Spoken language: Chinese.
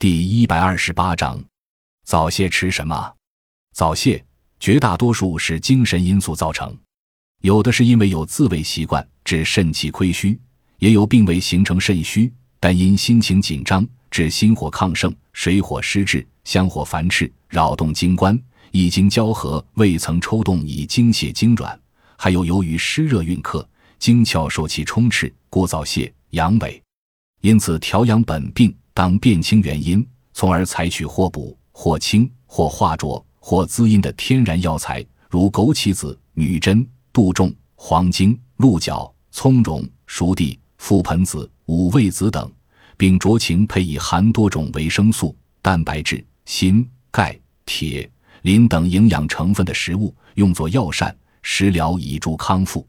第一百二十八章，早泄吃什么？早泄绝大多数是精神因素造成，有的是因为有自慰习惯致肾气亏虚，也有并未形成肾虚，但因心情紧张致心火亢盛、水火失治、香火繁炽，扰动经关，一经交合未曾抽动以精血精软；还有由于湿热蕴克，精窍受气充斥，故早泄阳痿。因此调养本病，当辨清原因，从而采取或补、或清、或化浊、或滋阴的天然药材，如枸杞子、女贞、杜仲、黄精、鹿角、葱蓉、熟地、覆盆子、五味子等，并酌情配以含多种维生素、蛋白质、锌、钙、铁、磷等营养成分的食物，用作药膳食疗，以助康复。